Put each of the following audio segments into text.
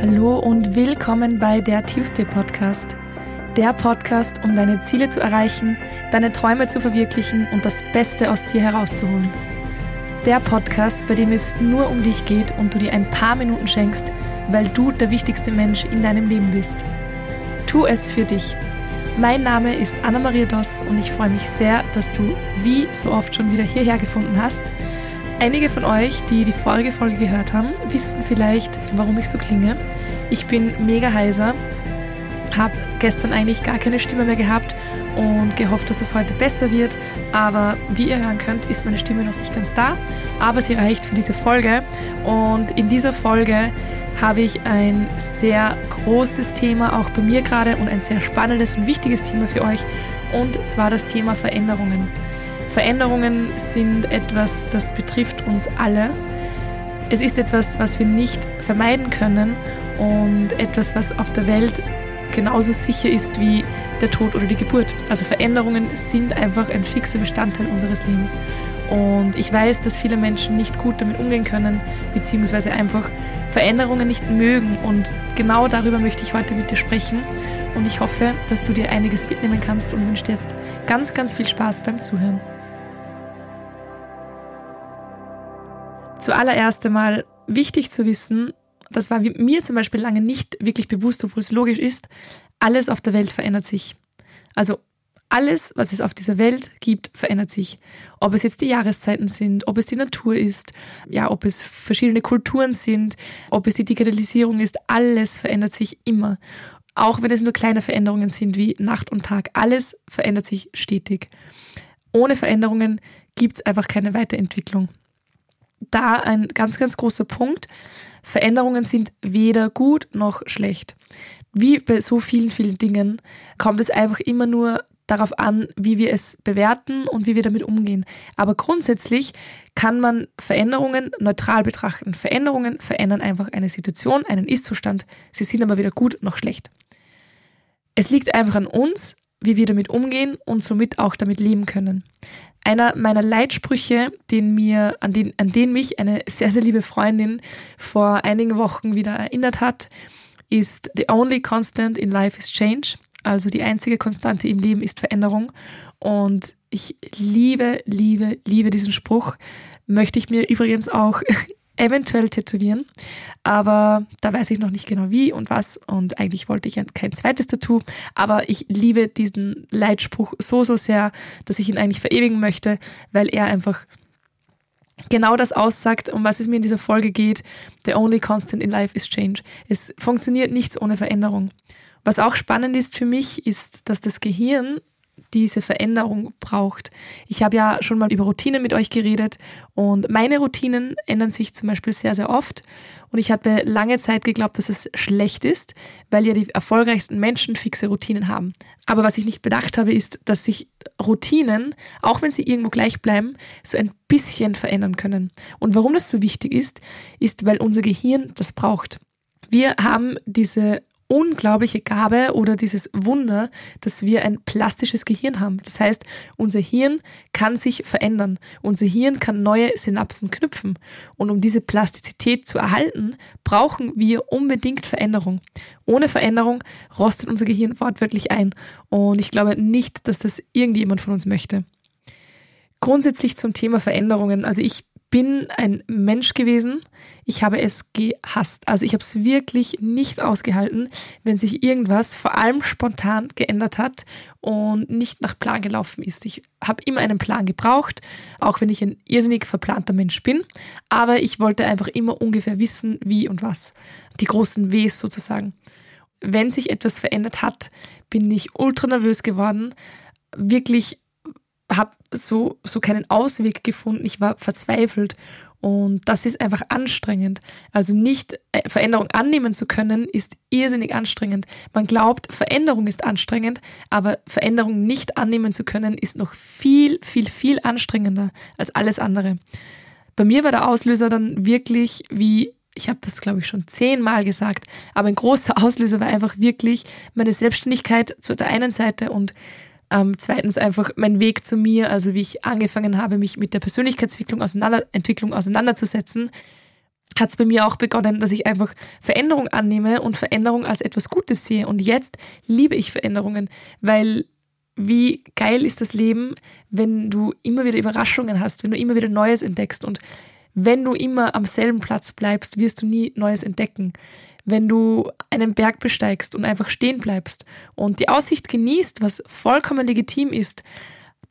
Hallo und willkommen bei der Tuesday Podcast. Der Podcast, um deine Ziele zu erreichen, deine Träume zu verwirklichen und das Beste aus dir herauszuholen. Der Podcast, bei dem es nur um dich geht und du dir ein paar Minuten schenkst, weil du der wichtigste Mensch in deinem Leben bist. Tu es für dich. Mein Name ist Anna-Maria Doss und ich freue mich sehr, dass du wie so oft schon wieder hierher gefunden hast – Einige von euch, die die vorige Folge gehört haben, wissen vielleicht, warum ich so klinge. Ich bin mega heiser, habe gestern eigentlich gar keine Stimme mehr gehabt und gehofft, dass das heute besser wird. Aber wie ihr hören könnt, ist meine Stimme noch nicht ganz da, aber sie reicht für diese Folge. Und in dieser Folge habe ich ein sehr großes Thema, auch bei mir gerade, und ein sehr spannendes und wichtiges Thema für euch, und zwar das Thema Veränderungen. Veränderungen sind etwas, das betrifft uns alle. Es ist etwas, was wir nicht vermeiden können und etwas, was auf der Welt genauso sicher ist wie der Tod oder die Geburt. Also Veränderungen sind einfach ein fixer Bestandteil unseres Lebens. Und ich weiß, dass viele Menschen nicht gut damit umgehen können, beziehungsweise einfach Veränderungen nicht mögen. Und genau darüber möchte ich heute mit dir sprechen. Und ich hoffe, dass du dir einiges mitnehmen kannst und wünsche dir jetzt ganz, ganz viel Spaß beim Zuhören. Zuallererst einmal wichtig zu wissen, das war mir zum Beispiel lange nicht wirklich bewusst, obwohl es logisch ist, alles auf der Welt verändert sich. Also alles, was es auf dieser Welt gibt, verändert sich. Ob es jetzt die Jahreszeiten sind, ob es die Natur ist, ja, ob es verschiedene Kulturen sind, ob es die Digitalisierung ist, alles verändert sich immer. Auch wenn es nur kleine Veränderungen sind wie Nacht und Tag, alles verändert sich stetig. Ohne Veränderungen gibt es einfach keine Weiterentwicklung da ein ganz, ganz großer Punkt. Veränderungen sind weder gut noch schlecht. Wie bei so vielen, vielen Dingen kommt es einfach immer nur darauf an, wie wir es bewerten und wie wir damit umgehen. Aber grundsätzlich kann man Veränderungen neutral betrachten. Veränderungen verändern einfach eine Situation, einen Ist-Zustand. Sie sind aber weder gut noch schlecht. Es liegt einfach an uns, wie wir damit umgehen und somit auch damit leben können. Einer meiner Leitsprüche, den mir, an den, an den mich eine sehr, sehr liebe Freundin vor einigen Wochen wieder erinnert hat, ist The only constant in life is change. Also die einzige Konstante im Leben ist Veränderung. Und ich liebe, liebe, liebe diesen Spruch. Möchte ich mir übrigens auch eventuell tätowieren. Aber da weiß ich noch nicht genau wie und was. Und eigentlich wollte ich kein zweites Tattoo. Aber ich liebe diesen Leitspruch so, so sehr, dass ich ihn eigentlich verewigen möchte, weil er einfach genau das aussagt, um was es mir in dieser Folge geht. The only constant in life is change. Es funktioniert nichts ohne Veränderung. Was auch spannend ist für mich, ist, dass das Gehirn diese Veränderung braucht. Ich habe ja schon mal über Routinen mit euch geredet und meine Routinen ändern sich zum Beispiel sehr, sehr oft. Und ich hatte lange Zeit geglaubt, dass es schlecht ist, weil ja die erfolgreichsten Menschen fixe Routinen haben. Aber was ich nicht bedacht habe, ist, dass sich Routinen, auch wenn sie irgendwo gleich bleiben, so ein bisschen verändern können. Und warum das so wichtig ist, ist, weil unser Gehirn das braucht. Wir haben diese unglaubliche Gabe oder dieses Wunder, dass wir ein plastisches Gehirn haben. Das heißt, unser Hirn kann sich verändern. Unser Hirn kann neue Synapsen knüpfen. Und um diese Plastizität zu erhalten, brauchen wir unbedingt Veränderung. Ohne Veränderung rostet unser Gehirn wortwörtlich ein. Und ich glaube nicht, dass das irgendjemand von uns möchte. Grundsätzlich zum Thema Veränderungen. Also ich bin ein Mensch gewesen. Ich habe es gehasst. Also ich habe es wirklich nicht ausgehalten, wenn sich irgendwas vor allem spontan geändert hat und nicht nach Plan gelaufen ist. Ich habe immer einen Plan gebraucht, auch wenn ich ein irrsinnig verplanter Mensch bin. Aber ich wollte einfach immer ungefähr wissen, wie und was. Die großen Ws sozusagen. Wenn sich etwas verändert hat, bin ich ultra nervös geworden. Wirklich habe so, so keinen Ausweg gefunden. Ich war verzweifelt und das ist einfach anstrengend. Also nicht äh, Veränderung annehmen zu können, ist irrsinnig anstrengend. Man glaubt, Veränderung ist anstrengend, aber Veränderung nicht annehmen zu können, ist noch viel, viel, viel anstrengender als alles andere. Bei mir war der Auslöser dann wirklich wie ich habe das, glaube ich, schon zehnmal gesagt, aber ein großer Auslöser war einfach wirklich meine Selbstständigkeit zu der einen Seite und ähm, zweitens einfach mein Weg zu mir, also wie ich angefangen habe, mich mit der Persönlichkeitsentwicklung auseinander, Entwicklung auseinanderzusetzen. hat es bei mir auch begonnen, dass ich einfach Veränderung annehme und Veränderung als etwas Gutes sehe. Und jetzt liebe ich Veränderungen, weil wie geil ist das Leben, wenn du immer wieder Überraschungen hast, wenn du immer wieder Neues entdeckst. Und wenn du immer am selben Platz bleibst, wirst du nie Neues entdecken. Wenn du einen Berg besteigst und einfach stehen bleibst und die Aussicht genießt, was vollkommen legitim ist,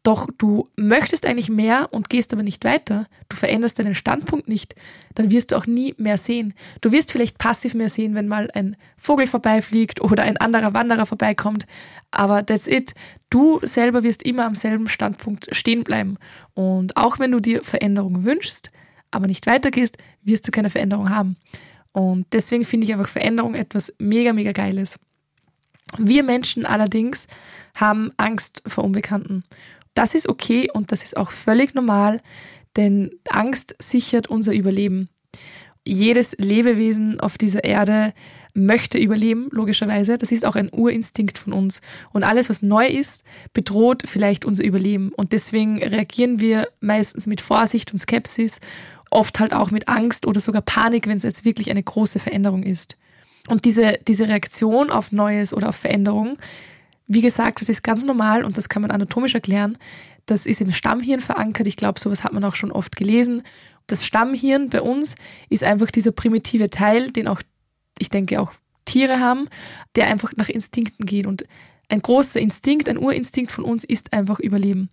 doch du möchtest eigentlich mehr und gehst aber nicht weiter, du veränderst deinen Standpunkt nicht, dann wirst du auch nie mehr sehen. Du wirst vielleicht passiv mehr sehen, wenn mal ein Vogel vorbeifliegt oder ein anderer Wanderer vorbeikommt, aber that's it. Du selber wirst immer am selben Standpunkt stehen bleiben. Und auch wenn du dir Veränderung wünschst, aber nicht weitergehst, wirst du keine Veränderung haben. Und deswegen finde ich einfach Veränderung etwas mega, mega Geiles. Wir Menschen allerdings haben Angst vor Unbekannten. Das ist okay und das ist auch völlig normal, denn Angst sichert unser Überleben. Jedes Lebewesen auf dieser Erde möchte überleben, logischerweise. Das ist auch ein Urinstinkt von uns. Und alles, was neu ist, bedroht vielleicht unser Überleben. Und deswegen reagieren wir meistens mit Vorsicht und Skepsis, oft halt auch mit Angst oder sogar Panik, wenn es jetzt wirklich eine große Veränderung ist. Und diese, diese Reaktion auf Neues oder auf Veränderung wie gesagt, das ist ganz normal und das kann man anatomisch erklären. Das ist im Stammhirn verankert. Ich glaube, sowas hat man auch schon oft gelesen. Das Stammhirn bei uns ist einfach dieser primitive Teil, den auch, ich denke, auch Tiere haben, der einfach nach Instinkten geht. Und ein großer Instinkt, ein Urinstinkt von uns ist einfach Überleben.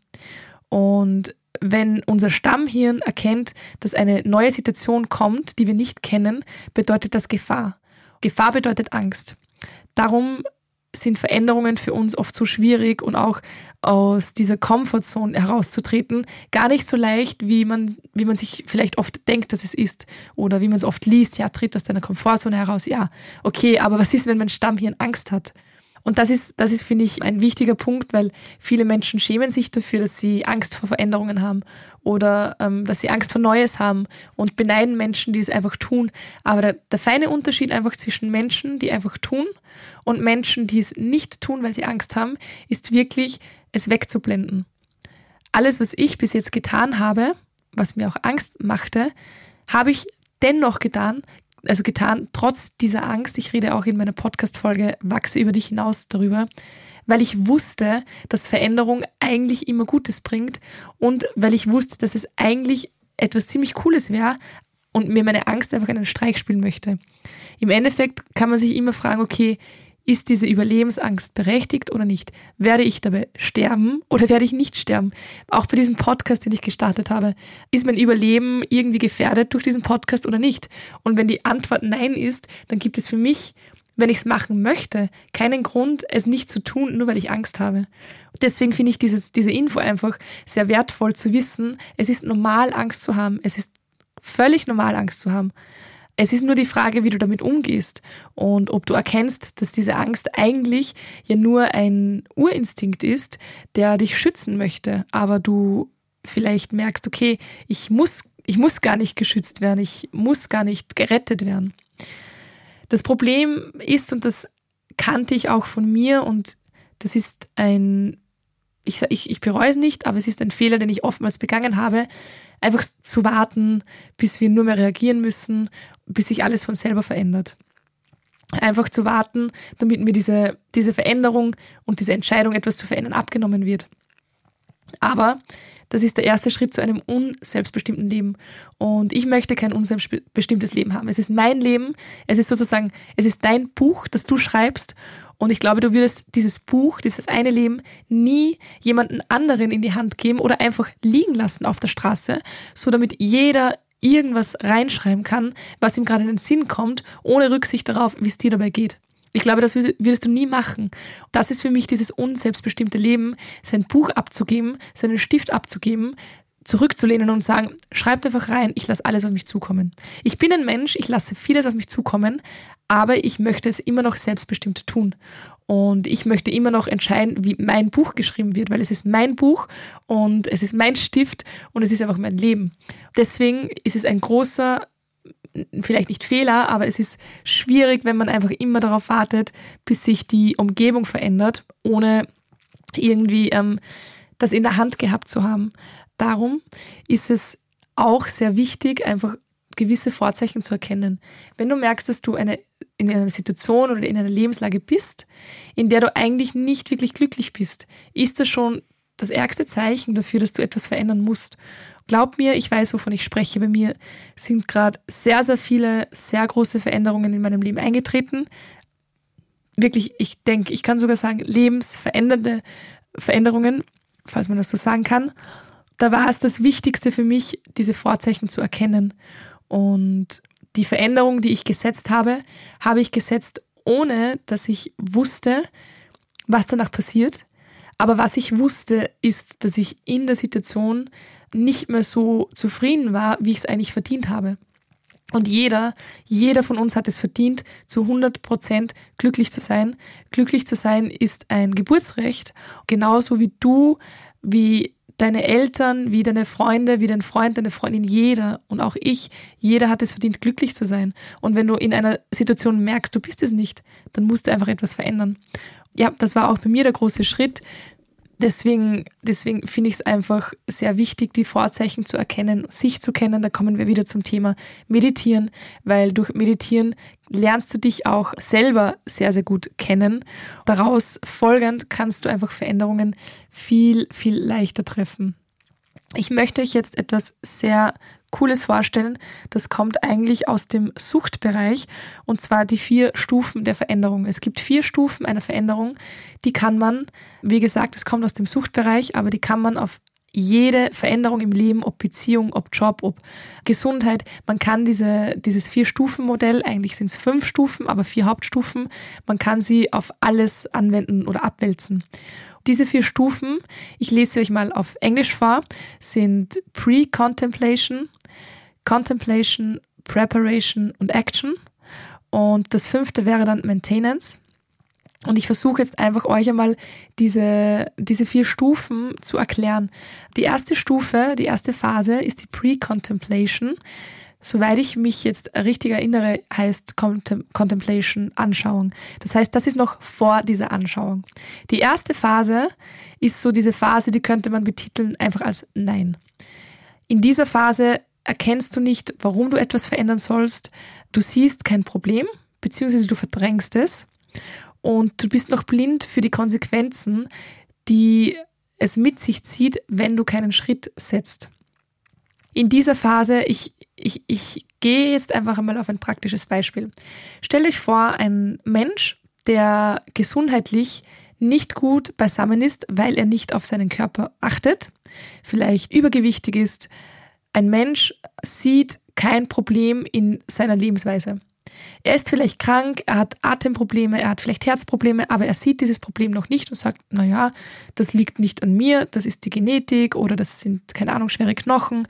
Und wenn unser Stammhirn erkennt, dass eine neue Situation kommt, die wir nicht kennen, bedeutet das Gefahr. Gefahr bedeutet Angst. Darum sind Veränderungen für uns oft so schwierig und auch aus dieser Comfortzone herauszutreten gar nicht so leicht, wie man, wie man sich vielleicht oft denkt, dass es ist oder wie man es oft liest. Ja, tritt aus deiner Komfortzone heraus. Ja, okay, aber was ist, wenn mein Stammhirn Angst hat? Und das ist, das ist, finde ich, ein wichtiger Punkt, weil viele Menschen schämen sich dafür, dass sie Angst vor Veränderungen haben oder ähm, dass sie Angst vor Neues haben und beneiden Menschen, die es einfach tun. Aber der, der feine Unterschied einfach zwischen Menschen, die einfach tun und Menschen, die es nicht tun, weil sie Angst haben, ist wirklich, es wegzublenden. Alles, was ich bis jetzt getan habe, was mir auch Angst machte, habe ich dennoch getan, also getan, trotz dieser Angst. Ich rede auch in meiner Podcast-Folge Wachse über dich hinaus darüber, weil ich wusste, dass Veränderung eigentlich immer Gutes bringt und weil ich wusste, dass es eigentlich etwas ziemlich Cooles wäre und mir meine Angst einfach einen Streich spielen möchte. Im Endeffekt kann man sich immer fragen, okay, ist diese Überlebensangst berechtigt oder nicht? Werde ich dabei sterben oder werde ich nicht sterben? Auch bei diesem Podcast, den ich gestartet habe, ist mein Überleben irgendwie gefährdet durch diesen Podcast oder nicht? Und wenn die Antwort nein ist, dann gibt es für mich, wenn ich es machen möchte, keinen Grund, es nicht zu tun, nur weil ich Angst habe. Deswegen finde ich dieses, diese Info einfach sehr wertvoll zu wissen. Es ist normal, Angst zu haben. Es ist völlig normal, Angst zu haben. Es ist nur die Frage, wie du damit umgehst und ob du erkennst, dass diese Angst eigentlich ja nur ein Urinstinkt ist, der dich schützen möchte, aber du vielleicht merkst, okay, ich muss, ich muss gar nicht geschützt werden, ich muss gar nicht gerettet werden. Das Problem ist, und das kannte ich auch von mir, und das ist ein, ich, ich, ich bereue es nicht, aber es ist ein Fehler, den ich oftmals begangen habe, einfach zu warten, bis wir nur mehr reagieren müssen, bis sich alles von selber verändert. Einfach zu warten, damit mir diese, diese Veränderung und diese Entscheidung, etwas zu verändern, abgenommen wird. Aber das ist der erste Schritt zu einem unselbstbestimmten Leben. Und ich möchte kein unselbstbestimmtes Leben haben. Es ist mein Leben. Es ist sozusagen, es ist dein Buch, das du schreibst. Und ich glaube, du würdest dieses Buch, dieses eine Leben nie jemanden anderen in die Hand geben oder einfach liegen lassen auf der Straße, so damit jeder irgendwas reinschreiben kann, was ihm gerade in den Sinn kommt, ohne Rücksicht darauf, wie es dir dabei geht. Ich glaube, das würdest du nie machen. Das ist für mich dieses unselbstbestimmte Leben, sein Buch abzugeben, seinen Stift abzugeben, zurückzulehnen und sagen, schreibt einfach rein, ich lasse alles auf mich zukommen. Ich bin ein Mensch, ich lasse vieles auf mich zukommen, aber ich möchte es immer noch selbstbestimmt tun. Und ich möchte immer noch entscheiden, wie mein Buch geschrieben wird, weil es ist mein Buch und es ist mein Stift und es ist einfach mein Leben. Deswegen ist es ein großer, vielleicht nicht Fehler, aber es ist schwierig, wenn man einfach immer darauf wartet, bis sich die Umgebung verändert, ohne irgendwie ähm, das in der Hand gehabt zu haben. Darum ist es auch sehr wichtig, einfach gewisse Vorzeichen zu erkennen. Wenn du merkst, dass du eine, in einer Situation oder in einer Lebenslage bist, in der du eigentlich nicht wirklich glücklich bist, ist das schon das ärgste Zeichen dafür, dass du etwas verändern musst. Glaub mir, ich weiß, wovon ich spreche. Bei mir sind gerade sehr, sehr viele, sehr große Veränderungen in meinem Leben eingetreten. Wirklich, ich denke, ich kann sogar sagen, lebensverändernde Veränderungen, falls man das so sagen kann. Da war es das Wichtigste für mich, diese Vorzeichen zu erkennen. Und die Veränderung, die ich gesetzt habe, habe ich gesetzt, ohne dass ich wusste, was danach passiert. Aber was ich wusste, ist, dass ich in der Situation nicht mehr so zufrieden war, wie ich es eigentlich verdient habe. Und jeder, jeder von uns hat es verdient, zu 100 Prozent glücklich zu sein. Glücklich zu sein ist ein Geburtsrecht, genauso wie du, wie deine Eltern, wie deine Freunde, wie dein Freund, deine Freundin, jeder und auch ich, jeder hat es verdient, glücklich zu sein. Und wenn du in einer Situation merkst, du bist es nicht, dann musst du einfach etwas verändern. Ja, das war auch bei mir der große Schritt, deswegen, deswegen finde ich es einfach sehr wichtig, die Vorzeichen zu erkennen, sich zu kennen. Da kommen wir wieder zum Thema Meditieren, weil durch Meditieren lernst du dich auch selber sehr, sehr gut kennen. Daraus folgend kannst du einfach Veränderungen viel, viel leichter treffen. Ich möchte euch jetzt etwas sehr Cooles vorstellen. Das kommt eigentlich aus dem Suchtbereich und zwar die vier Stufen der Veränderung. Es gibt vier Stufen einer Veränderung, die kann man, wie gesagt, es kommt aus dem Suchtbereich, aber die kann man auf jede Veränderung im Leben, ob Beziehung, ob Job, ob Gesundheit, man kann diese, dieses Vier-Stufen-Modell, eigentlich sind es fünf Stufen, aber vier Hauptstufen, man kann sie auf alles anwenden oder abwälzen. Diese vier Stufen, ich lese euch mal auf Englisch vor, sind Pre-Contemplation, Contemplation, Preparation und Action. Und das fünfte wäre dann Maintenance. Und ich versuche jetzt einfach euch einmal diese, diese vier Stufen zu erklären. Die erste Stufe, die erste Phase ist die Pre-Contemplation soweit ich mich jetzt richtig erinnere, heißt Contemplation Anschauung. Das heißt, das ist noch vor dieser Anschauung. Die erste Phase ist so diese Phase, die könnte man betiteln einfach als Nein. In dieser Phase erkennst du nicht, warum du etwas verändern sollst. Du siehst kein Problem, beziehungsweise du verdrängst es und du bist noch blind für die Konsequenzen, die es mit sich zieht, wenn du keinen Schritt setzt. In dieser Phase, ich ich, ich gehe jetzt einfach einmal auf ein praktisches Beispiel. Stell euch vor, ein Mensch, der gesundheitlich nicht gut beisammen ist, weil er nicht auf seinen Körper achtet, vielleicht übergewichtig ist. Ein Mensch sieht kein Problem in seiner Lebensweise. Er ist vielleicht krank, er hat Atemprobleme, er hat vielleicht Herzprobleme, aber er sieht dieses Problem noch nicht und sagt, na ja, das liegt nicht an mir, das ist die Genetik oder das sind, keine Ahnung, schwere Knochen.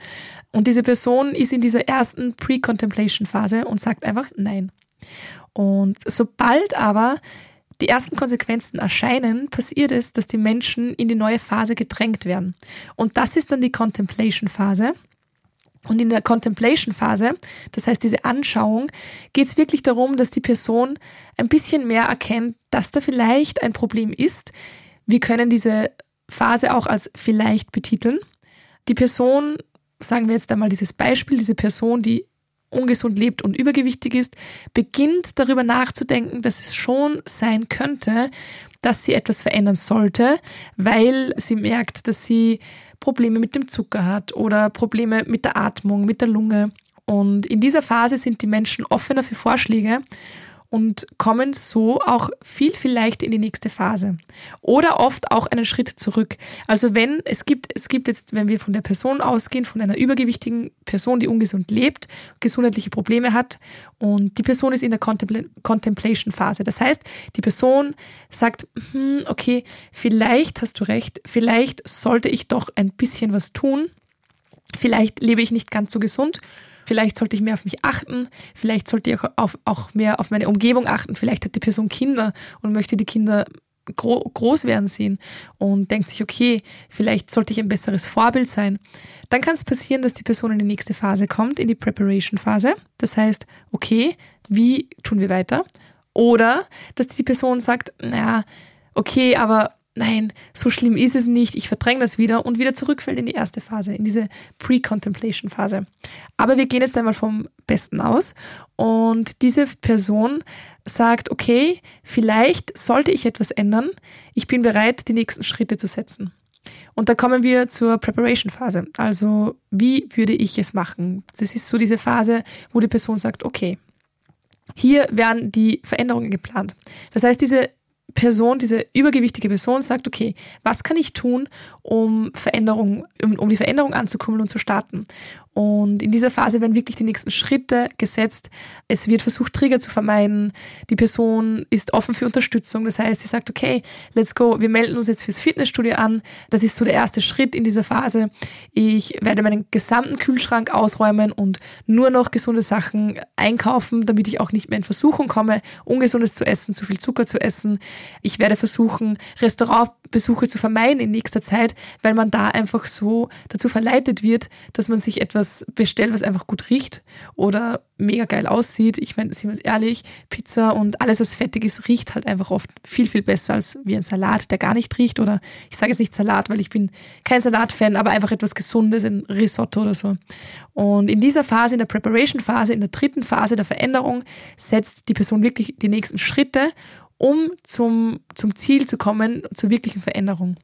Und diese Person ist in dieser ersten Pre-Contemplation-Phase und sagt einfach nein. Und sobald aber die ersten Konsequenzen erscheinen, passiert es, dass die Menschen in die neue Phase gedrängt werden. Und das ist dann die Contemplation-Phase. Und in der Contemplation-Phase, das heißt diese Anschauung, geht es wirklich darum, dass die Person ein bisschen mehr erkennt, dass da vielleicht ein Problem ist. Wir können diese Phase auch als vielleicht betiteln. Die Person, sagen wir jetzt einmal dieses Beispiel, diese Person, die ungesund lebt und übergewichtig ist, beginnt darüber nachzudenken, dass es schon sein könnte, dass sie etwas verändern sollte, weil sie merkt, dass sie Probleme mit dem Zucker hat oder Probleme mit der Atmung, mit der Lunge. Und in dieser Phase sind die Menschen offener für Vorschläge und kommen so auch viel, viel leichter in die nächste Phase. Oder oft auch einen Schritt zurück. Also wenn, es gibt, es gibt jetzt, wenn wir von der Person ausgehen, von einer übergewichtigen Person, die ungesund lebt, gesundheitliche Probleme hat und die Person ist in der Contemplation-Phase. Das heißt, die Person sagt, hm, okay, vielleicht hast du recht, vielleicht sollte ich doch ein bisschen was tun. Vielleicht lebe ich nicht ganz so gesund Vielleicht sollte ich mehr auf mich achten. Vielleicht sollte ich auch, auf, auch mehr auf meine Umgebung achten. Vielleicht hat die Person Kinder und möchte die Kinder gro groß werden sehen und denkt sich, okay, vielleicht sollte ich ein besseres Vorbild sein. Dann kann es passieren, dass die Person in die nächste Phase kommt, in die Preparation-Phase. Das heißt, okay, wie tun wir weiter? Oder dass die Person sagt, naja, okay, aber nein, so schlimm ist es nicht, ich verdränge das wieder und wieder zurückfällt in die erste Phase, in diese Pre-Contemplation-Phase. Aber wir gehen jetzt einmal vom Besten aus und diese Person sagt, okay, vielleicht sollte ich etwas ändern, ich bin bereit, die nächsten Schritte zu setzen. Und da kommen wir zur Preparation-Phase. Also, wie würde ich es machen? Das ist so diese Phase, wo die Person sagt, okay, hier werden die Veränderungen geplant. Das heißt, diese Person, diese übergewichtige Person sagt, okay, was kann ich tun, um Veränderung, um, um die Veränderung anzukommen und zu starten? Und in dieser Phase werden wirklich die nächsten Schritte gesetzt. Es wird versucht, Trigger zu vermeiden. Die Person ist offen für Unterstützung. Das heißt, sie sagt, okay, let's go. Wir melden uns jetzt fürs Fitnessstudio an. Das ist so der erste Schritt in dieser Phase. Ich werde meinen gesamten Kühlschrank ausräumen und nur noch gesunde Sachen einkaufen, damit ich auch nicht mehr in Versuchung komme, ungesundes zu essen, zu viel Zucker zu essen. Ich werde versuchen, Restaurantbesuche zu vermeiden in nächster Zeit, weil man da einfach so dazu verleitet wird, dass man sich etwas was bestellt, was einfach gut riecht oder mega geil aussieht. Ich meine, sind wir ehrlich, Pizza und alles, was fettig ist, riecht halt einfach oft viel, viel besser als wie ein Salat, der gar nicht riecht. Oder ich sage jetzt nicht Salat, weil ich bin kein Salatfan, aber einfach etwas Gesundes, ein Risotto oder so. Und in dieser Phase, in der Preparation-Phase, in der dritten Phase der Veränderung, setzt die Person wirklich die nächsten Schritte, um zum, zum Ziel zu kommen, zur wirklichen Veränderung.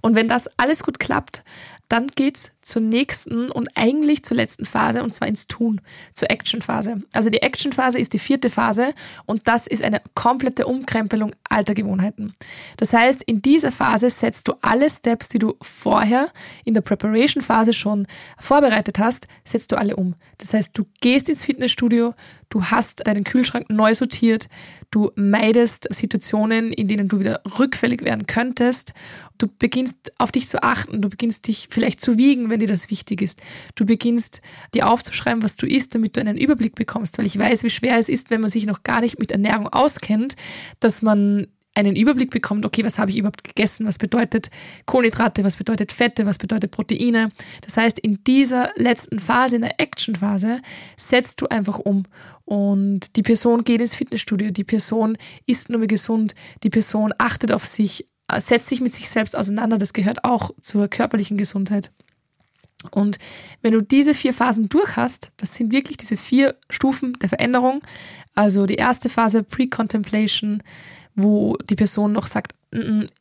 Und wenn das alles gut klappt, dann geht's zur nächsten und eigentlich zur letzten Phase und zwar ins Tun, zur Action-Phase. Also die Action-Phase ist die vierte Phase und das ist eine komplette Umkrempelung alter Gewohnheiten. Das heißt, in dieser Phase setzt du alle Steps, die du vorher in der Preparation-Phase schon vorbereitet hast, setzt du alle um. Das heißt, du gehst ins Fitnessstudio, du hast deinen Kühlschrank neu sortiert, du meidest Situationen, in denen du wieder rückfällig werden könntest Du beginnst auf dich zu achten, du beginnst dich vielleicht zu wiegen, wenn dir das wichtig ist. Du beginnst dir aufzuschreiben, was du isst, damit du einen Überblick bekommst, weil ich weiß, wie schwer es ist, wenn man sich noch gar nicht mit Ernährung auskennt, dass man einen Überblick bekommt, okay, was habe ich überhaupt gegessen, was bedeutet Kohlenhydrate, was bedeutet Fette, was bedeutet Proteine. Das heißt, in dieser letzten Phase, in der Action-Phase, setzt du einfach um und die Person geht ins Fitnessstudio, die Person isst nur mehr gesund, die Person achtet auf sich, setzt sich mit sich selbst auseinander. Das gehört auch zur körperlichen Gesundheit. Und wenn du diese vier Phasen durch hast, das sind wirklich diese vier Stufen der Veränderung. Also die erste Phase Pre-Contemplation, wo die Person noch sagt,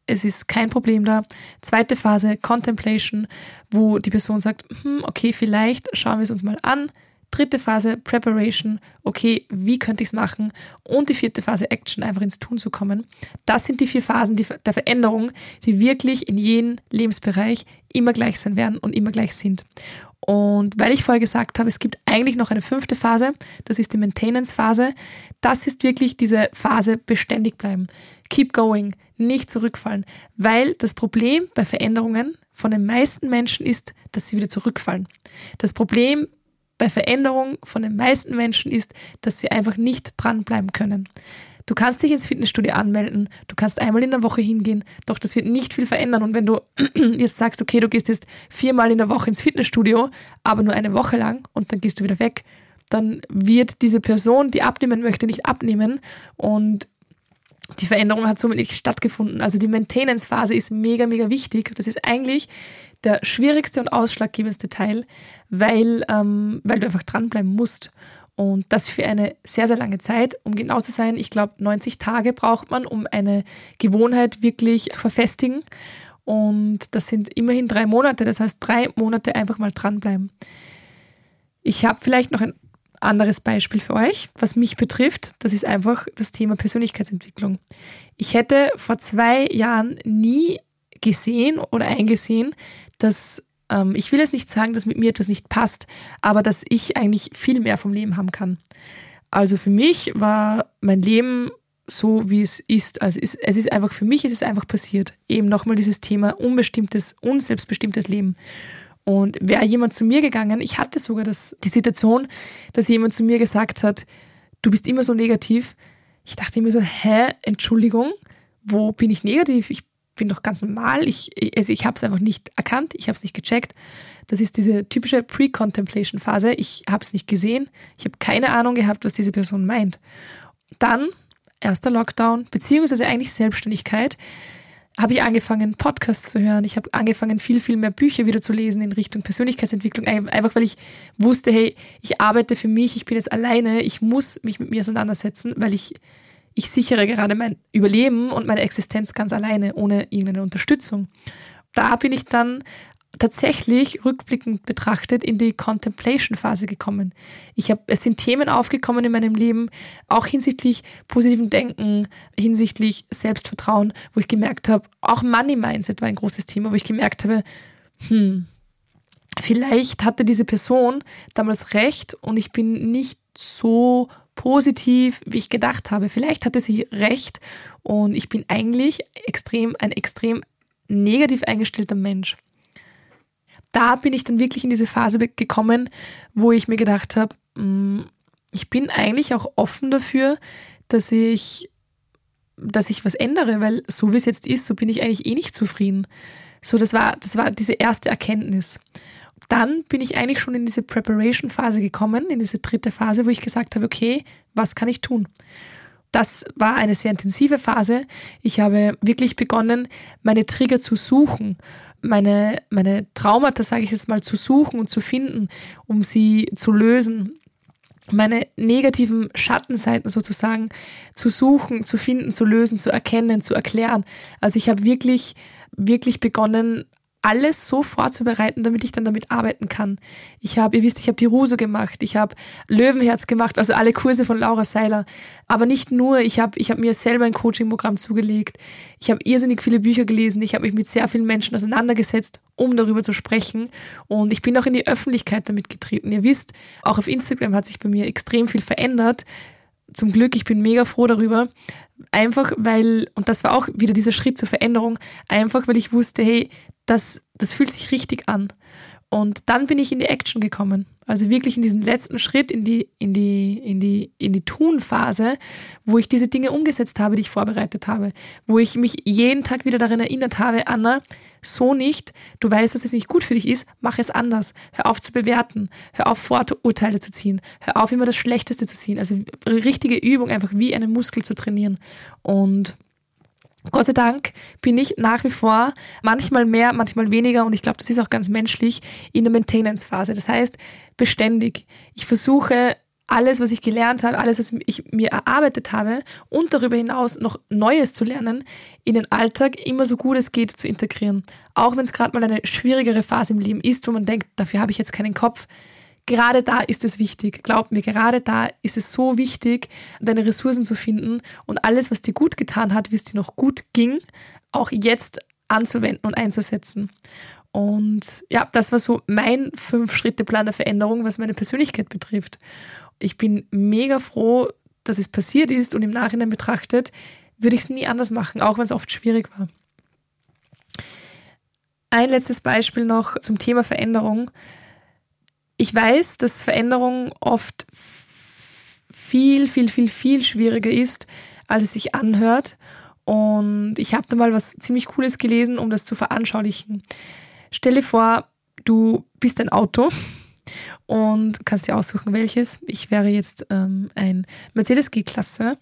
es ist kein Problem da. Zweite Phase Contemplation, wo die Person sagt, hm, okay, vielleicht schauen wir es uns mal an. Dritte Phase Preparation, okay, wie könnte ich es machen? Und die vierte Phase Action, einfach ins Tun zu kommen. Das sind die vier Phasen der Veränderung, die wirklich in jedem Lebensbereich immer gleich sein werden und immer gleich sind. Und weil ich vorher gesagt habe, es gibt eigentlich noch eine fünfte Phase, das ist die Maintenance-Phase. Das ist wirklich diese Phase beständig bleiben. Keep going, nicht zurückfallen. Weil das Problem bei Veränderungen von den meisten Menschen ist, dass sie wieder zurückfallen. Das Problem bei Veränderung von den meisten Menschen ist, dass sie einfach nicht dranbleiben können. Du kannst dich ins Fitnessstudio anmelden, du kannst einmal in der Woche hingehen, doch das wird nicht viel verändern. Und wenn du jetzt sagst, okay, du gehst jetzt viermal in der Woche ins Fitnessstudio, aber nur eine Woche lang und dann gehst du wieder weg, dann wird diese Person, die abnehmen möchte, nicht abnehmen und die Veränderung hat somit nicht stattgefunden. Also die Maintenance-Phase ist mega, mega wichtig. Das ist eigentlich der schwierigste und ausschlaggebendste Teil, weil, ähm, weil du einfach dranbleiben musst. Und das für eine sehr, sehr lange Zeit. Um genau zu sein, ich glaube, 90 Tage braucht man, um eine Gewohnheit wirklich zu verfestigen. Und das sind immerhin drei Monate. Das heißt, drei Monate einfach mal dranbleiben. Ich habe vielleicht noch ein anderes Beispiel für euch, was mich betrifft. Das ist einfach das Thema Persönlichkeitsentwicklung. Ich hätte vor zwei Jahren nie gesehen oder eingesehen, dass ähm, ich will jetzt nicht sagen, dass mit mir etwas nicht passt, aber dass ich eigentlich viel mehr vom Leben haben kann. Also für mich war mein Leben so, wie es ist. Also es, es ist einfach für mich, es ist einfach passiert. Eben nochmal dieses Thema unbestimmtes, unselbstbestimmtes Leben. Und wäre jemand zu mir gegangen, ich hatte sogar das, die Situation, dass jemand zu mir gesagt hat, du bist immer so negativ. Ich dachte mir so, hä, Entschuldigung, wo bin ich negativ? Ich bin doch ganz normal. Ich, also ich habe es einfach nicht erkannt, ich habe es nicht gecheckt. Das ist diese typische Pre-Contemplation-Phase. Ich habe es nicht gesehen. Ich habe keine Ahnung gehabt, was diese Person meint. Dann, erster Lockdown, beziehungsweise eigentlich Selbstständigkeit. habe ich angefangen, Podcasts zu hören. Ich habe angefangen, viel, viel mehr Bücher wieder zu lesen in Richtung Persönlichkeitsentwicklung. Einfach weil ich wusste, hey, ich arbeite für mich, ich bin jetzt alleine, ich muss mich mit mir auseinandersetzen, weil ich, ich sichere gerade mein Überleben und meine Existenz ganz alleine, ohne irgendeine Unterstützung. Da bin ich dann tatsächlich rückblickend betrachtet in die Contemplation-Phase gekommen. Ich habe, es sind Themen aufgekommen in meinem Leben, auch hinsichtlich positiven Denken, hinsichtlich Selbstvertrauen, wo ich gemerkt habe, auch Money Mindset war ein großes Thema, wo ich gemerkt habe, hm, vielleicht hatte diese Person damals recht und ich bin nicht so positiv, wie ich gedacht habe. Vielleicht hatte sie recht und ich bin eigentlich extrem, ein extrem negativ eingestellter Mensch da bin ich dann wirklich in diese Phase gekommen, wo ich mir gedacht habe, mm, ich bin eigentlich auch offen dafür, dass ich, dass ich was ändere, weil so wie es jetzt ist, so bin ich eigentlich eh nicht zufrieden. So, das war, das war diese erste Erkenntnis. Dann bin ich eigentlich schon in diese Preparation-Phase gekommen, in diese dritte Phase, wo ich gesagt habe, okay, was kann ich tun? Das war eine sehr intensive Phase. Ich habe wirklich begonnen, meine Trigger zu suchen meine, meine Traumata, sage ich jetzt mal, zu suchen und zu finden, um sie zu lösen. Meine negativen Schattenseiten sozusagen zu suchen, zu finden, zu lösen, zu erkennen, zu erklären. Also ich habe wirklich, wirklich begonnen, alles so vorzubereiten, damit ich dann damit arbeiten kann. Ich habe, ihr wisst, ich habe die Ruso gemacht, ich habe Löwenherz gemacht, also alle Kurse von Laura Seiler. Aber nicht nur, ich habe ich hab mir selber ein Coaching-Programm zugelegt. Ich habe irrsinnig viele Bücher gelesen, ich habe mich mit sehr vielen Menschen auseinandergesetzt, um darüber zu sprechen. Und ich bin auch in die Öffentlichkeit damit getreten. Ihr wisst, auch auf Instagram hat sich bei mir extrem viel verändert. Zum Glück, ich bin mega froh darüber. Einfach weil, und das war auch wieder dieser Schritt zur Veränderung, einfach weil ich wusste, hey, das, das fühlt sich richtig an. Und dann bin ich in die Action gekommen. Also wirklich in diesen letzten Schritt, in die, in die, in die, in die Tun-Phase, wo ich diese Dinge umgesetzt habe, die ich vorbereitet habe. Wo ich mich jeden Tag wieder daran erinnert habe, Anna, so nicht. Du weißt, dass es nicht gut für dich ist. Mach es anders. Hör auf zu bewerten. Hör auf Vorurteile zu ziehen. Hör auf immer das Schlechteste zu ziehen. Also richtige Übung, einfach wie einen Muskel zu trainieren. Und Gott sei Dank bin ich nach wie vor manchmal mehr, manchmal weniger und ich glaube, das ist auch ganz menschlich in der Maintenance-Phase. Das heißt, beständig. Ich versuche alles, was ich gelernt habe, alles, was ich mir erarbeitet habe und darüber hinaus noch Neues zu lernen, in den Alltag immer so gut es geht zu integrieren. Auch wenn es gerade mal eine schwierigere Phase im Leben ist, wo man denkt, dafür habe ich jetzt keinen Kopf gerade da ist es wichtig. Glaub mir, gerade da ist es so wichtig, deine Ressourcen zu finden und alles, was dir gut getan hat, wie es dir noch gut ging, auch jetzt anzuwenden und einzusetzen. Und ja, das war so mein Fünf-Schritte-Plan der Veränderung, was meine Persönlichkeit betrifft. Ich bin mega froh, dass es passiert ist und im Nachhinein betrachtet, würde ich es nie anders machen, auch wenn es oft schwierig war. Ein letztes Beispiel noch zum Thema Veränderung ich weiß, dass Veränderung oft viel, viel, viel, viel schwieriger ist, als es sich anhört. Und ich habe da mal was ziemlich Cooles gelesen, um das zu veranschaulichen. Stelle vor, du bist ein Auto und kannst dir aussuchen, welches. Ich wäre jetzt ähm, ein Mercedes G-Klasse.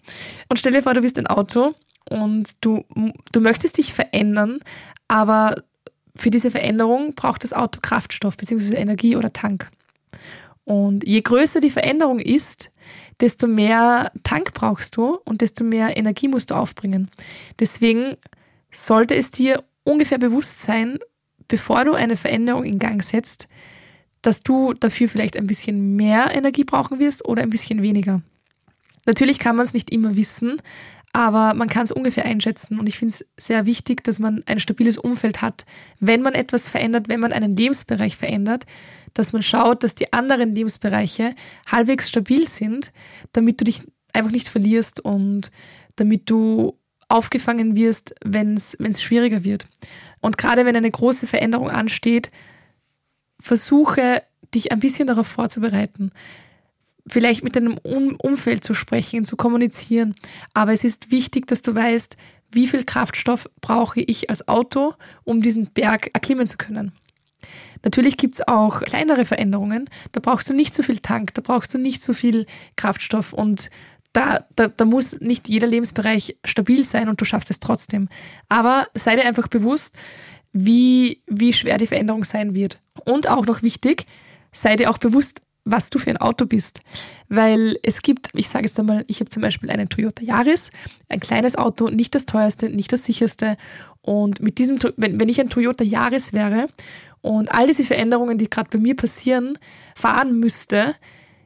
Und stelle vor, du bist ein Auto und du, du möchtest dich verändern, aber für diese Veränderung braucht das Auto Kraftstoff bzw. Energie oder Tank. Und je größer die Veränderung ist, desto mehr Tank brauchst du und desto mehr Energie musst du aufbringen. Deswegen sollte es dir ungefähr bewusst sein, bevor du eine Veränderung in Gang setzt, dass du dafür vielleicht ein bisschen mehr Energie brauchen wirst oder ein bisschen weniger. Natürlich kann man es nicht immer wissen, aber man kann es ungefähr einschätzen und ich finde es sehr wichtig, dass man ein stabiles Umfeld hat, wenn man etwas verändert, wenn man einen Lebensbereich verändert, dass man schaut, dass die anderen Lebensbereiche halbwegs stabil sind, damit du dich einfach nicht verlierst und damit du aufgefangen wirst, wenn es schwieriger wird. Und gerade wenn eine große Veränderung ansteht, versuche dich ein bisschen darauf vorzubereiten. Vielleicht mit deinem Umfeld zu sprechen, zu kommunizieren. Aber es ist wichtig, dass du weißt, wie viel Kraftstoff brauche ich als Auto, um diesen Berg erklimmen zu können. Natürlich gibt es auch kleinere Veränderungen. Da brauchst du nicht so viel Tank, da brauchst du nicht so viel Kraftstoff und da, da, da muss nicht jeder Lebensbereich stabil sein und du schaffst es trotzdem. Aber sei dir einfach bewusst, wie, wie schwer die Veränderung sein wird. Und auch noch wichtig, sei dir auch bewusst, was du für ein Auto bist. Weil es gibt, ich sage jetzt einmal, ich habe zum Beispiel einen Toyota Yaris, ein kleines Auto, nicht das teuerste, nicht das sicherste. Und mit diesem, wenn, wenn ich ein Toyota Yaris wäre und all diese Veränderungen, die gerade bei mir passieren, fahren müsste,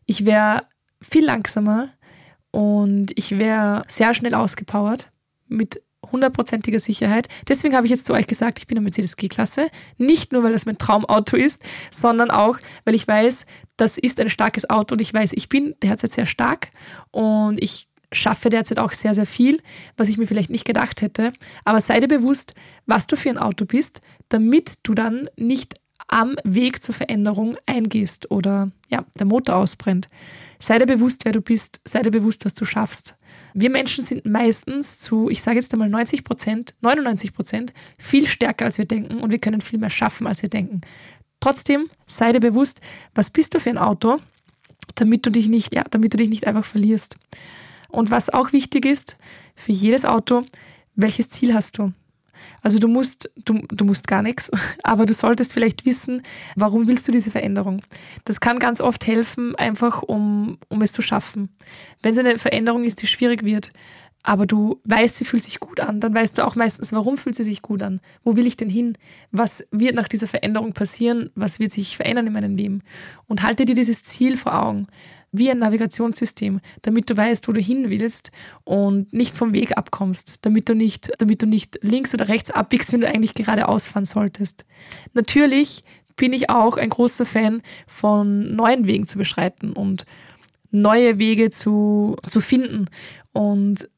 ich wäre viel langsamer und ich wäre sehr schnell ausgepowert mit hundertprozentiger Sicherheit. Deswegen habe ich jetzt zu euch gesagt, ich bin eine Mercedes G-Klasse. Nicht nur, weil das mein Traumauto ist, sondern auch, weil ich weiß, das ist ein starkes Auto und ich weiß, ich bin derzeit sehr stark und ich schaffe derzeit auch sehr, sehr viel, was ich mir vielleicht nicht gedacht hätte. Aber sei dir bewusst, was du für ein Auto bist, damit du dann nicht am Weg zur Veränderung eingehst oder ja, der Motor ausbrennt. Sei dir bewusst, wer du bist, sei dir bewusst, was du schaffst. Wir Menschen sind meistens zu, ich sage jetzt einmal 90 Prozent, 99 Prozent, viel stärker als wir denken und wir können viel mehr schaffen, als wir denken. Trotzdem sei dir bewusst, was bist du für ein Auto, damit du dich nicht, ja, damit du dich nicht einfach verlierst. Und was auch wichtig ist, für jedes Auto, welches Ziel hast du? Also du musst, du, du musst gar nichts, aber du solltest vielleicht wissen, warum willst du diese Veränderung. Das kann ganz oft helfen, einfach um, um es zu schaffen. Wenn es eine Veränderung ist, die schwierig wird, aber du weißt, sie fühlt sich gut an, dann weißt du auch meistens, warum fühlt sie sich gut an? Wo will ich denn hin? Was wird nach dieser Veränderung passieren? Was wird sich verändern in meinem Leben? Und halte dir dieses Ziel vor Augen wie ein Navigationssystem, damit du weißt, wo du hin willst und nicht vom Weg abkommst, damit du nicht, damit du nicht links oder rechts abbiegst, wenn du eigentlich geradeaus fahren solltest. Natürlich bin ich auch ein großer Fan von neuen Wegen zu beschreiten und neue Wege zu, zu finden und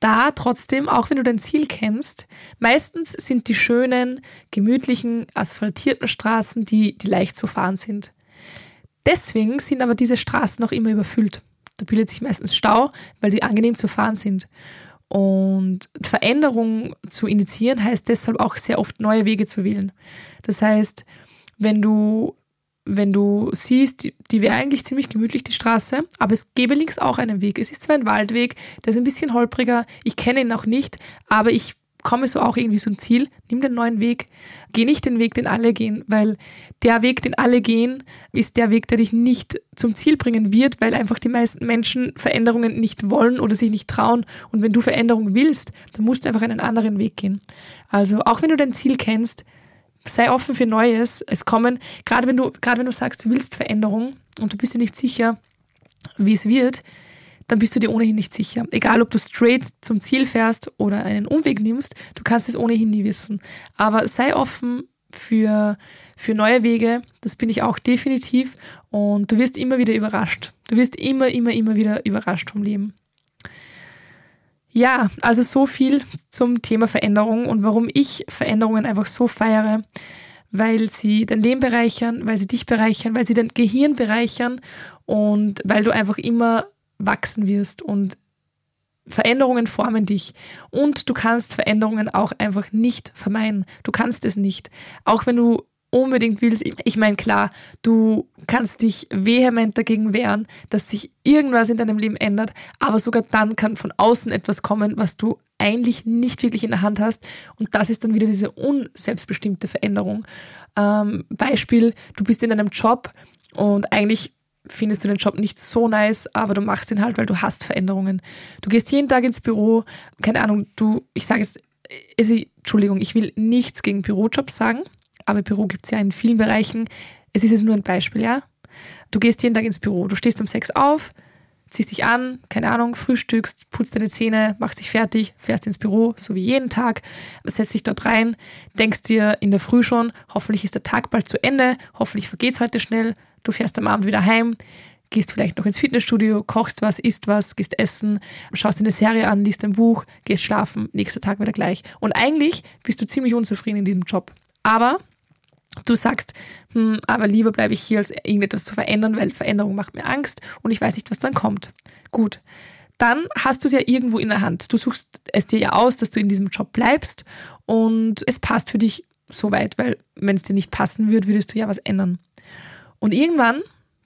da trotzdem, auch wenn du dein Ziel kennst, meistens sind die schönen, gemütlichen, asphaltierten Straßen, die, die leicht zu fahren sind. Deswegen sind aber diese Straßen noch immer überfüllt. Da bildet sich meistens Stau, weil die angenehm zu fahren sind. Und Veränderungen zu initiieren heißt deshalb auch sehr oft neue Wege zu wählen. Das heißt, wenn du, wenn du siehst, die, die wäre eigentlich ziemlich gemütlich, die Straße, aber es gäbe links auch einen Weg. Es ist zwar ein Waldweg, der ist ein bisschen holpriger, ich kenne ihn noch nicht, aber ich komme so auch irgendwie ein Ziel, nimm den neuen Weg, geh nicht den Weg, den alle gehen, weil der Weg, den alle gehen, ist der Weg, der dich nicht zum Ziel bringen wird, weil einfach die meisten Menschen Veränderungen nicht wollen oder sich nicht trauen. Und wenn du Veränderung willst, dann musst du einfach einen anderen Weg gehen. Also auch wenn du dein Ziel kennst, sei offen für Neues. Es kommen, gerade wenn du, gerade wenn du sagst, du willst Veränderung und du bist dir nicht sicher, wie es wird, dann bist du dir ohnehin nicht sicher. Egal, ob du straight zum Ziel fährst oder einen Umweg nimmst, du kannst es ohnehin nie wissen. Aber sei offen für, für neue Wege, das bin ich auch definitiv und du wirst immer wieder überrascht. Du wirst immer, immer, immer wieder überrascht vom Leben. Ja, also so viel zum Thema Veränderung und warum ich Veränderungen einfach so feiere, weil sie dein Leben bereichern, weil sie dich bereichern, weil sie dein Gehirn bereichern und weil du einfach immer wachsen wirst und Veränderungen formen dich und du kannst Veränderungen auch einfach nicht vermeiden. Du kannst es nicht. Auch wenn du unbedingt willst, ich meine klar, du kannst dich vehement dagegen wehren, dass sich irgendwas in deinem Leben ändert, aber sogar dann kann von außen etwas kommen, was du eigentlich nicht wirklich in der Hand hast und das ist dann wieder diese unselbstbestimmte Veränderung. Ähm, Beispiel, du bist in einem Job und eigentlich findest du den Job nicht so nice, aber du machst ihn halt, weil du hast Veränderungen. Du gehst jeden Tag ins Büro, keine Ahnung, du, ich sage es, also, Entschuldigung, ich will nichts gegen Bürojobs sagen, aber Büro gibt es ja in vielen Bereichen. Es ist jetzt nur ein Beispiel, ja. Du gehst jeden Tag ins Büro, du stehst um sechs auf, ziehst dich an, keine Ahnung, frühstückst, putzt deine Zähne, machst dich fertig, fährst ins Büro, so wie jeden Tag, setzt dich dort rein, denkst dir in der Früh schon, hoffentlich ist der Tag bald zu Ende, hoffentlich vergeht's heute schnell, Du fährst am Abend wieder heim, gehst vielleicht noch ins Fitnessstudio, kochst was, isst was, gehst essen, schaust eine Serie an, liest ein Buch, gehst schlafen, nächster Tag wieder gleich. Und eigentlich bist du ziemlich unzufrieden in diesem Job. Aber du sagst, hm, aber lieber bleibe ich hier, als irgendetwas zu verändern, weil Veränderung macht mir Angst und ich weiß nicht, was dann kommt. Gut. Dann hast du es ja irgendwo in der Hand. Du suchst es dir ja aus, dass du in diesem Job bleibst und es passt für dich so weit, weil wenn es dir nicht passen würde, würdest du ja was ändern. Und irgendwann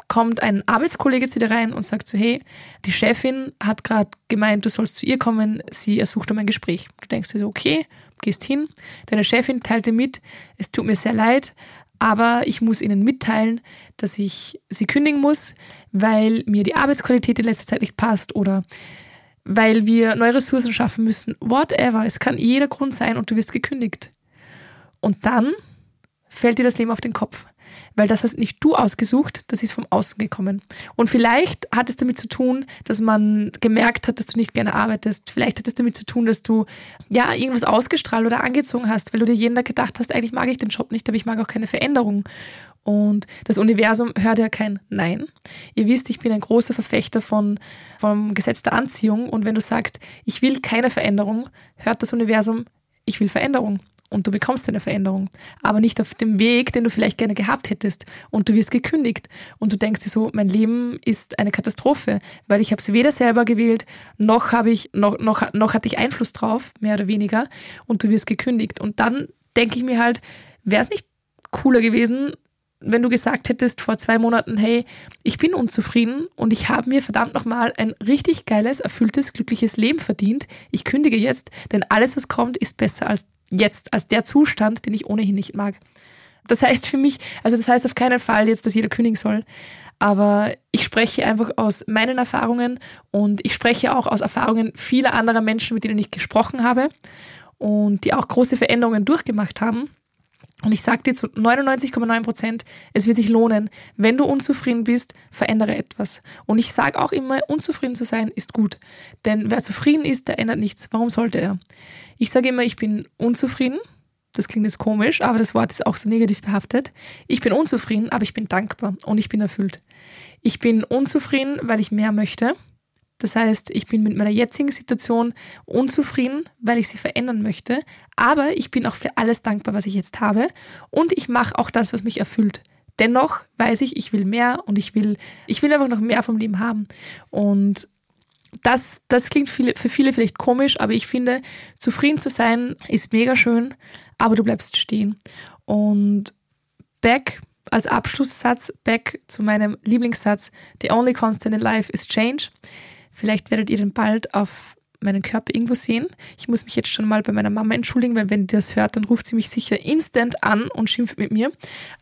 kommt ein Arbeitskollege zu dir rein und sagt so, hey, die Chefin hat gerade gemeint, du sollst zu ihr kommen, sie ersucht um ein Gespräch. Du denkst dir so, okay, gehst hin. Deine Chefin teilt dir mit, es tut mir sehr leid, aber ich muss ihnen mitteilen, dass ich sie kündigen muss, weil mir die Arbeitsqualität in letzter Zeit nicht passt oder weil wir neue Ressourcen schaffen müssen. Whatever. Es kann jeder Grund sein und du wirst gekündigt. Und dann fällt dir das Leben auf den Kopf weil das hast nicht du ausgesucht, das ist vom Außen gekommen. Und vielleicht hat es damit zu tun, dass man gemerkt hat, dass du nicht gerne arbeitest. Vielleicht hat es damit zu tun, dass du ja irgendwas ausgestrahlt oder angezogen hast, weil du dir jeden Tag gedacht hast, eigentlich mag ich den Job nicht, aber ich mag auch keine Veränderung. Und das Universum hört ja kein Nein. Ihr wisst, ich bin ein großer Verfechter von, vom Gesetz der Anziehung. Und wenn du sagst, ich will keine Veränderung, hört das Universum, ich will Veränderung und du bekommst eine Veränderung, aber nicht auf dem Weg, den du vielleicht gerne gehabt hättest. Und du wirst gekündigt. Und du denkst dir so, mein Leben ist eine Katastrophe, weil ich habe es weder selber gewählt, noch habe ich noch noch noch hatte ich Einfluss drauf, mehr oder weniger. Und du wirst gekündigt. Und dann denke ich mir halt, wäre es nicht cooler gewesen, wenn du gesagt hättest vor zwei Monaten, hey, ich bin unzufrieden und ich habe mir verdammt nochmal ein richtig geiles, erfülltes, glückliches Leben verdient. Ich kündige jetzt, denn alles, was kommt, ist besser als jetzt als der Zustand, den ich ohnehin nicht mag. Das heißt für mich, also das heißt auf keinen Fall jetzt, dass jeder kündigen soll, aber ich spreche einfach aus meinen Erfahrungen und ich spreche auch aus Erfahrungen vieler anderer Menschen, mit denen ich gesprochen habe und die auch große Veränderungen durchgemacht haben. Und ich sage dir zu 99,9 Prozent, es wird sich lohnen. Wenn du unzufrieden bist, verändere etwas. Und ich sage auch immer, unzufrieden zu sein ist gut. Denn wer zufrieden ist, der ändert nichts. Warum sollte er? Ich sage immer, ich bin unzufrieden. Das klingt jetzt komisch, aber das Wort ist auch so negativ behaftet. Ich bin unzufrieden, aber ich bin dankbar und ich bin erfüllt. Ich bin unzufrieden, weil ich mehr möchte. Das heißt, ich bin mit meiner jetzigen Situation unzufrieden, weil ich sie verändern möchte, aber ich bin auch für alles dankbar, was ich jetzt habe und ich mache auch das, was mich erfüllt. Dennoch weiß ich, ich will mehr und ich will, ich will einfach noch mehr vom Leben haben. Und das, das klingt viele, für viele vielleicht komisch, aber ich finde, zufrieden zu sein ist mega schön, aber du bleibst stehen. Und back als Abschlusssatz, back zu meinem Lieblingssatz, the only constant in life is change. Vielleicht werdet ihr den bald auf meinen Körper irgendwo sehen. Ich muss mich jetzt schon mal bei meiner Mama entschuldigen, weil wenn die das hört, dann ruft sie mich sicher instant an und schimpft mit mir.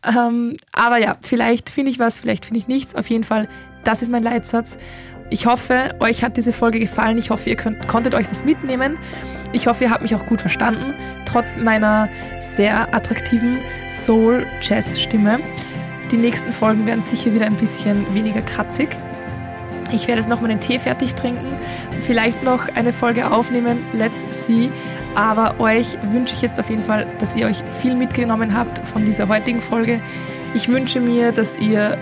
Ähm, aber ja, vielleicht finde ich was, vielleicht finde ich nichts. Auf jeden Fall, das ist mein Leitsatz. Ich hoffe, euch hat diese Folge gefallen. Ich hoffe, ihr könnt, konntet euch was mitnehmen. Ich hoffe, ihr habt mich auch gut verstanden, trotz meiner sehr attraktiven Soul-Jazz-Stimme. Die nächsten Folgen werden sicher wieder ein bisschen weniger kratzig. Ich werde jetzt noch mal den Tee fertig trinken, vielleicht noch eine Folge aufnehmen. Let's see. Aber euch wünsche ich jetzt auf jeden Fall, dass ihr euch viel mitgenommen habt von dieser heutigen Folge. Ich wünsche mir, dass ihr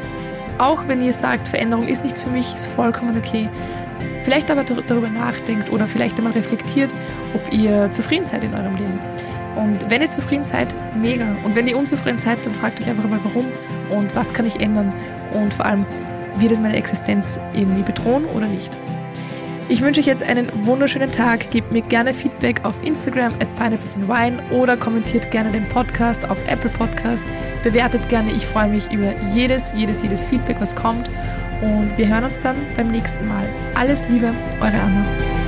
auch wenn ihr sagt, Veränderung ist nichts für mich, ist vollkommen okay. Vielleicht aber darüber nachdenkt oder vielleicht einmal reflektiert, ob ihr zufrieden seid in eurem Leben. Und wenn ihr zufrieden seid, mega. Und wenn ihr unzufrieden seid, dann fragt euch einfach mal, warum und was kann ich ändern. Und vor allem, wird es meine Existenz irgendwie bedrohen oder nicht. Ich wünsche euch jetzt einen wunderschönen Tag. Gebt mir gerne Feedback auf Instagram at Pineapples and Wine oder kommentiert gerne den Podcast auf Apple Podcast. Bewertet gerne. Ich freue mich über jedes, jedes, jedes Feedback, was kommt. Und wir hören uns dann beim nächsten Mal. Alles Liebe, eure Anna.